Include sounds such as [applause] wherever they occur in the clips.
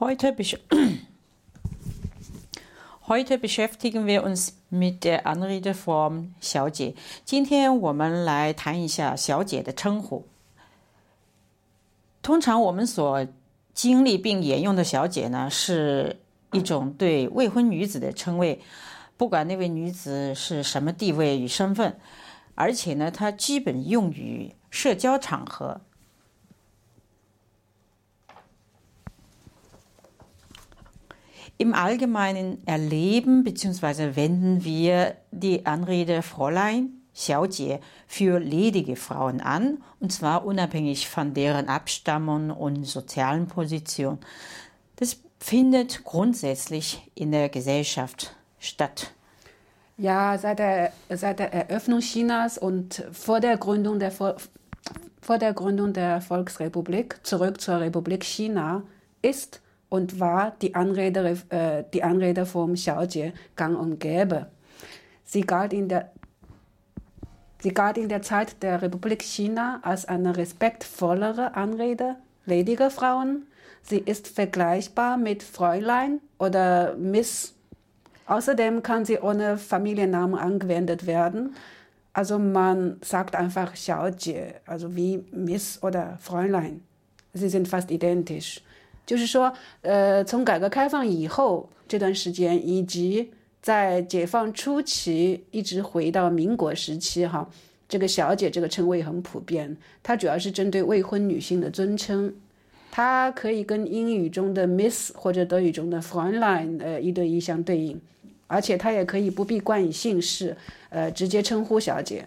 Heute, besch [coughs] Heute beschäftigen wir uns mit der Anredeform 小姐。今天我们来谈一下小姐的称呼。通常我们所经历并沿用的小姐呢，是一种对未婚女子的称谓，不管那位女子是什么地位与身份，而且呢，它基本用于社交场合。Im Allgemeinen erleben bzw. wenden wir die Anrede Fräulein, Xiaojie für ledige Frauen an, und zwar unabhängig von deren Abstammung und sozialen Position. Das findet grundsätzlich in der Gesellschaft statt. Ja, seit der, seit der Eröffnung Chinas und vor der Gründung der, vor der Gründung der Volksrepublik zurück zur Republik China ist und war die, Anrede, äh, die Anredeform Xiaojie gang und gäbe. Sie galt, in der, sie galt in der Zeit der Republik China als eine respektvollere Anrede lediger Frauen. Sie ist vergleichbar mit Fräulein oder Miss. Außerdem kann sie ohne Familiennamen angewendet werden. Also man sagt einfach Xiaojie, also wie Miss oder Fräulein. Sie sind fast identisch. 就是说，呃，从改革开放以后这段时间，以及在解放初期，一直回到民国时期，哈，这个“小姐”这个称谓很普遍。它主要是针对未婚女性的尊称，它可以跟英语中的 Miss 或者德语中的 Fräulein 呃一对一相对应，而且它也可以不必冠以姓氏，呃，直接称呼“小姐”。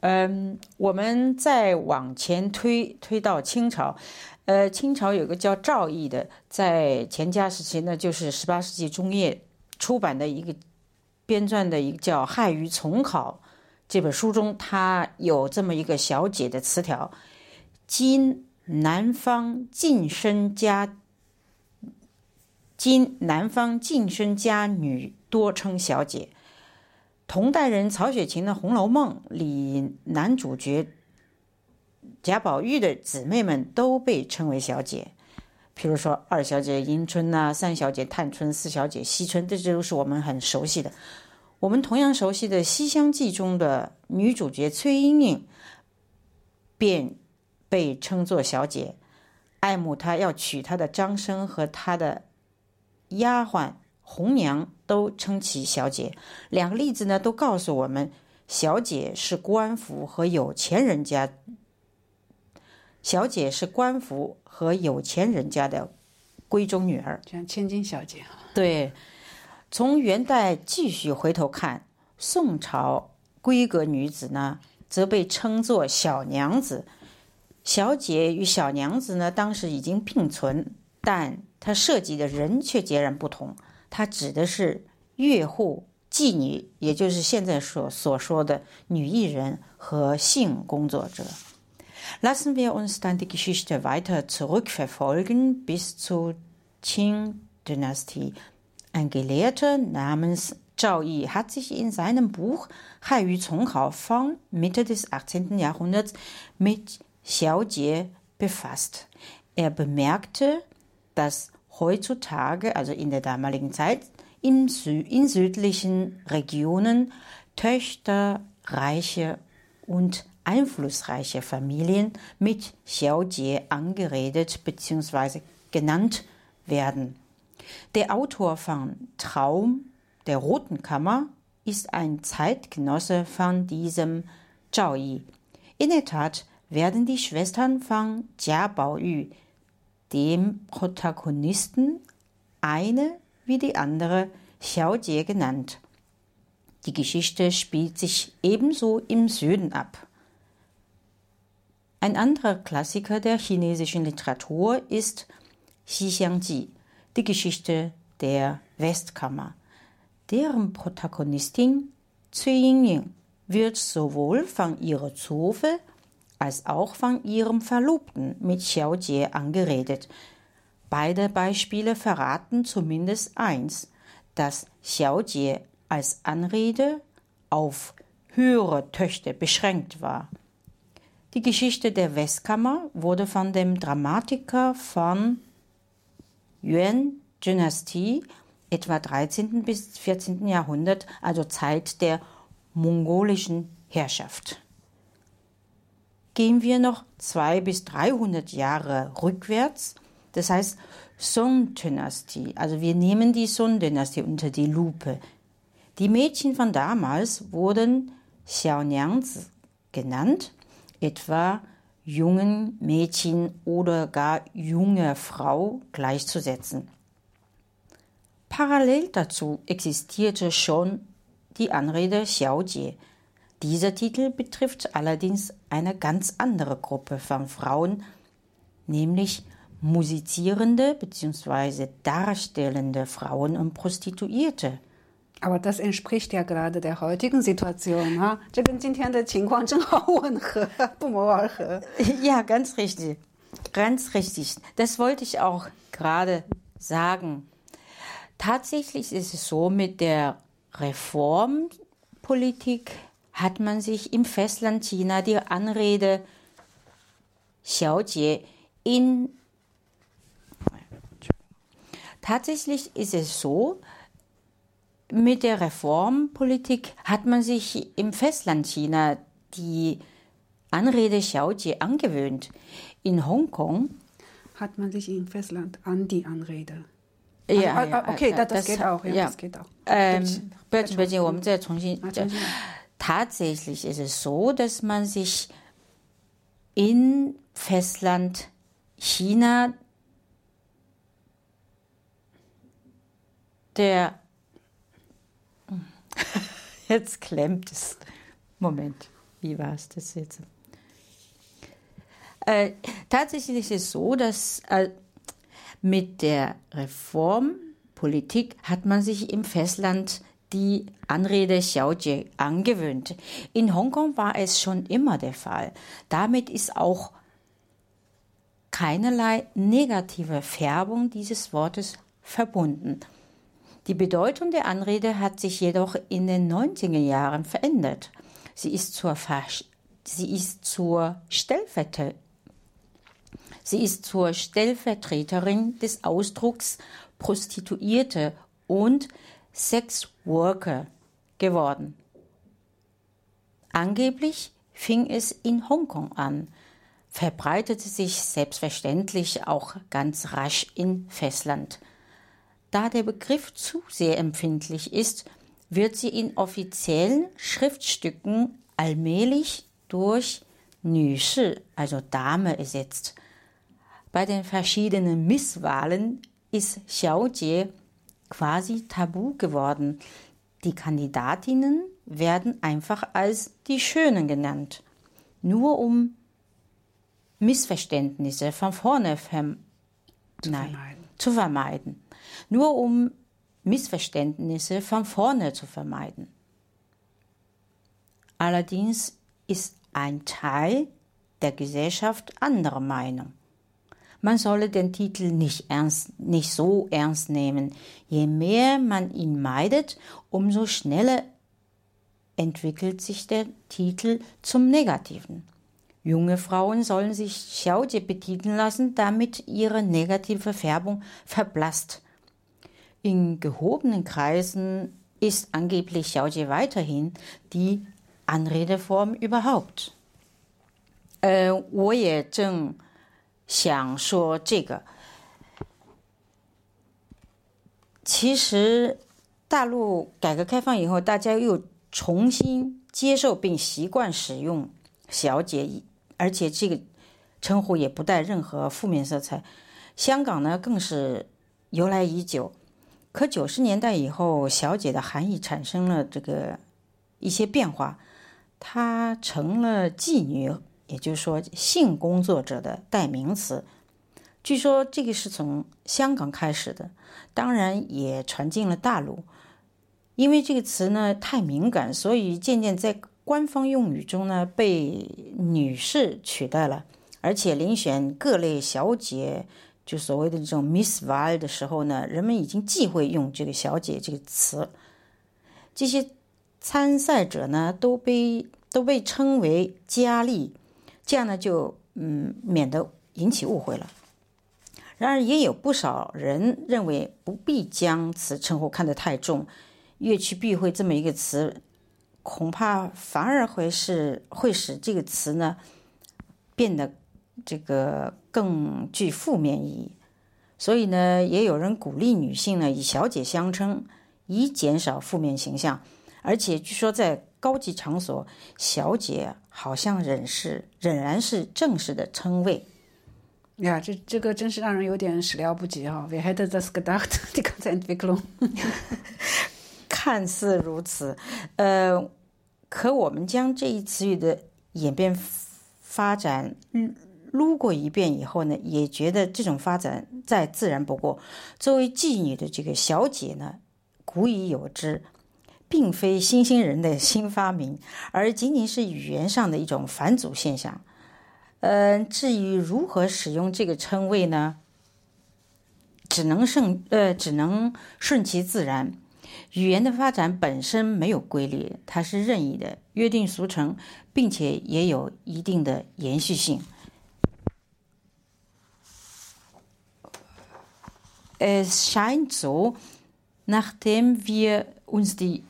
嗯，我们再往前推推到清朝。呃，清朝有个叫赵翼的，在乾嘉时期呢，就是十八世纪中叶出版的一个编撰的一个叫《汉语丛考》这本书中，他有这么一个小姐的词条：今南方晋身家，今南方晋身家女多称小姐。同代人曹雪芹的《红楼梦》里男主角。贾宝玉的姊妹们都被称为小姐，譬如说二小姐迎春呐，三小姐探春，四小姐惜春，这些都是我们很熟悉的。我们同样熟悉的《西厢记》中的女主角崔莺莺，便被称作小姐。爱慕她要娶她的张生和她的丫鬟红娘都称其小姐。两个例子呢，都告诉我们，小姐是官府和有钱人家。小姐是官府和有钱人家的闺中女儿，像千金小姐啊。对，从元代继续回头看，宋朝闺阁女子呢，则被称作小娘子。小姐与小娘子呢，当时已经并存，但它涉及的人却截然不同。它指的是乐户、妓女，也就是现在所所说的女艺人和性工作者。Lassen wir uns dann die Geschichte weiter zurückverfolgen bis zur Qing-Dynastie. Ein Gelehrter namens Zhao Yi hat sich in seinem Buch Hai Yu Zonghao von Mitte des 18. Jahrhunderts mit Xiao Jie befasst. Er bemerkte, dass heutzutage, also in der damaligen Zeit, in, Sü in südlichen Regionen Töchter, Reiche und einflussreiche Familien mit Xiaojie angeredet bzw. genannt werden. Der Autor von Traum der Roten Kammer ist ein Zeitgenosse von diesem Zhao Yi. In der Tat werden die Schwestern von Jia Baoyu, dem Protagonisten, eine wie die andere Xiaojie genannt. Die Geschichte spielt sich ebenso im Süden ab. Ein anderer Klassiker der chinesischen Literatur ist Xi Xiangji, die Geschichte der Westkammer. Deren Protagonistin Cui Yingying wird sowohl von ihrer Zofe als auch von ihrem Verlobten mit Xiao Jie angeredet. Beide Beispiele verraten zumindest eins, dass Xiao Jie als Anrede auf höhere Töchter beschränkt war. Die Geschichte der Westkammer wurde von dem Dramatiker von Yuan-Dynastie, etwa 13. bis 14. Jahrhundert, also Zeit der mongolischen Herrschaft. Gehen wir noch zwei bis 300 Jahre rückwärts, das heißt Song-Dynastie, also wir nehmen die Song-Dynastie unter die Lupe. Die Mädchen von damals wurden Xiaoniangzi genannt, etwa jungen Mädchen oder gar junge Frau gleichzusetzen. Parallel dazu existierte schon die Anrede Xiaojie. Dieser Titel betrifft allerdings eine ganz andere Gruppe von Frauen, nämlich musizierende bzw. darstellende Frauen und Prostituierte. Aber das entspricht ja gerade der heutigen Situation. [laughs] Ja, ganz richtig. Ganz richtig. Das wollte ich auch gerade sagen. Tatsächlich ist es so mit der Reformpolitik hat man sich im Festland China die Anrede Xiaojie in Tatsächlich ist es so, mit der Reformpolitik hat man sich im Festland China die Anrede Xiaojie angewöhnt. In Hongkong Hat man sich im Festland an die Anrede. Ja, ah, ja, ah, okay, ja, das, das geht auch. Ja, ja. das geht auch. 嗯 Bitte，不要紧，不要紧，我们再重新啊。重新来 Tatsächlich ist es so, dass man sich in Festland China der [laughs] jetzt klemmt es. Moment, wie war es das jetzt? Äh, tatsächlich ist es so, dass äh, mit der Reformpolitik hat man sich im Festland die Anrede Xiaojie angewöhnt. In Hongkong war es schon immer der Fall. Damit ist auch keinerlei negative Färbung dieses Wortes verbunden. Die Bedeutung der Anrede hat sich jedoch in den 90er Jahren verändert. Sie ist zur, Versch sie ist zur, Stellvertre sie ist zur Stellvertreterin des Ausdrucks Prostituierte und Sexworker geworden. Angeblich fing es in Hongkong an, verbreitete sich selbstverständlich auch ganz rasch in Festland. Da der Begriff zu sehr empfindlich ist, wird sie in offiziellen Schriftstücken allmählich durch Nüshi, also Dame, ersetzt. Bei den verschiedenen Misswahlen ist Xiaojie quasi tabu geworden. Die Kandidatinnen werden einfach als die Schönen genannt, nur um Missverständnisse von vorne verm Nein, vermeiden. zu vermeiden. Nur um Missverständnisse von vorne zu vermeiden. Allerdings ist ein Teil der Gesellschaft anderer Meinung. Man solle den Titel nicht, ernst, nicht so ernst nehmen. Je mehr man ihn meidet, umso schneller entwickelt sich der Titel zum Negativen. Junge Frauen sollen sich Xiaojie betiteln lassen, damit ihre negative Färbung verblasst. In gehobenen Kreisen ist angeblich Xiaojie weiterhin die Anredeform überhaupt. Äh, 我也正 想说这个。其实，大陆改革开放以后，大家又重新接受并习惯使用“小姐”，而且这个称呼也不带任何负面色彩。香港呢，更是由来已久。可九十年代以后，“小姐”的含义产生了这个一些变化，它成了妓女，也就是说性工作者的代名词。据说这个是从香港开始的，当然也传进了大陆。因为这个词呢太敏感，所以渐渐在官方用语中呢被女士取代了。而且遴选各类小姐，就所谓的这种 Miss Val 的时候呢，人们已经忌讳用这个“小姐”这个词。这些参赛者呢都被都被称为佳丽，这样呢就嗯免得引起误会了。然而，也有不少人认为不必将此称呼看得太重，“乐曲避讳”这么一个词，恐怕反而会是会使这个词呢变得这个更具负面意义。所以呢，也有人鼓励女性呢以小姐相称，以减少负面形象。而且据说在高级场所，小姐好像仍是仍然是正式的称谓。Ja, 这这个真是让人有点始料不及啊！Wer hätte das gedacht? Die ganze Entwicklung. 看似如此，呃，可我们将这一词语的演变发展撸过一遍以后呢，也觉得这种发展再自然不过。作为妓女的这个小姐呢，古已有之，并非新兴人的新发明，而仅仅是语言上的一种返祖现象。嗯，至于如何使用这个称谓呢？只能顺呃，只能顺其自然。语言的发展本身没有规律，它是任意的、约定俗成，并且也有一定的延续性。Es scheint so, nachdem wir uns die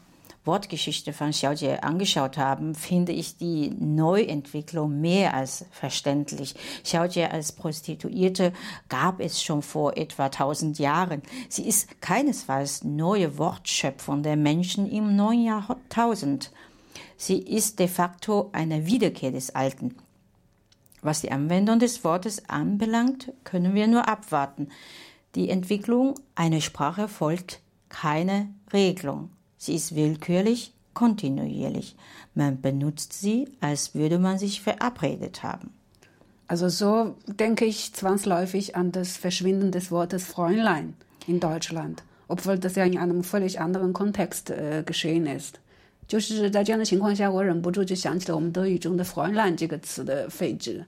Wortgeschichte von Xiaojie angeschaut haben, finde ich die Neuentwicklung mehr als verständlich. Xiaojie als Prostituierte gab es schon vor etwa 1000 Jahren. Sie ist keinesfalls neue Wortschöpfung der Menschen im neuen Jahrtausend. Sie ist de facto eine Wiederkehr des Alten. Was die Anwendung des Wortes anbelangt, können wir nur abwarten. Die Entwicklung einer Sprache folgt keine Regelung. Sie ist willkürlich, kontinuierlich. Man benutzt sie, als würde man sich verabredet haben. Also so denke ich zwangsläufig an das Verschwinden des Wortes Fräulein in Deutschland, obwohl das ja in einem völlig anderen Kontext äh, geschehen ist. 就是在这样的情况下，我忍不住就想起了我们德语中的 “Fräulein” 这个词的废止。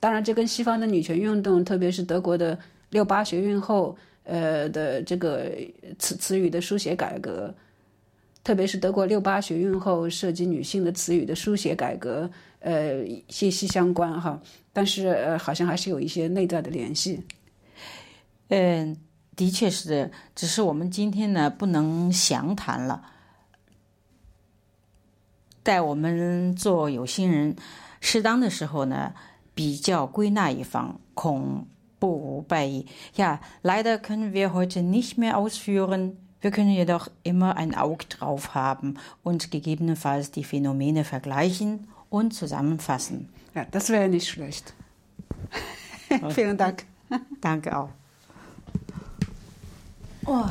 当然，这跟西方的女权运动，特别是德国的六八学运后，呃的这个词词语的书写改革 特别是德国六八学运后涉及女性的词语的书写改革，呃，息息相关哈。但是呃，好像还是有一些内在的联系。嗯，的确是的，只是我们今天呢不能详谈了。待我们做有心人，适当的时候呢，比较归纳一方，恐不无败意。Ja, leider können wir heute nicht mehr ausführen. Wir können jedoch immer ein Auge drauf haben und gegebenenfalls die Phänomene vergleichen und zusammenfassen. Ja, das wäre nicht schlecht. [laughs] Vielen Dank. Danke auch. Oh.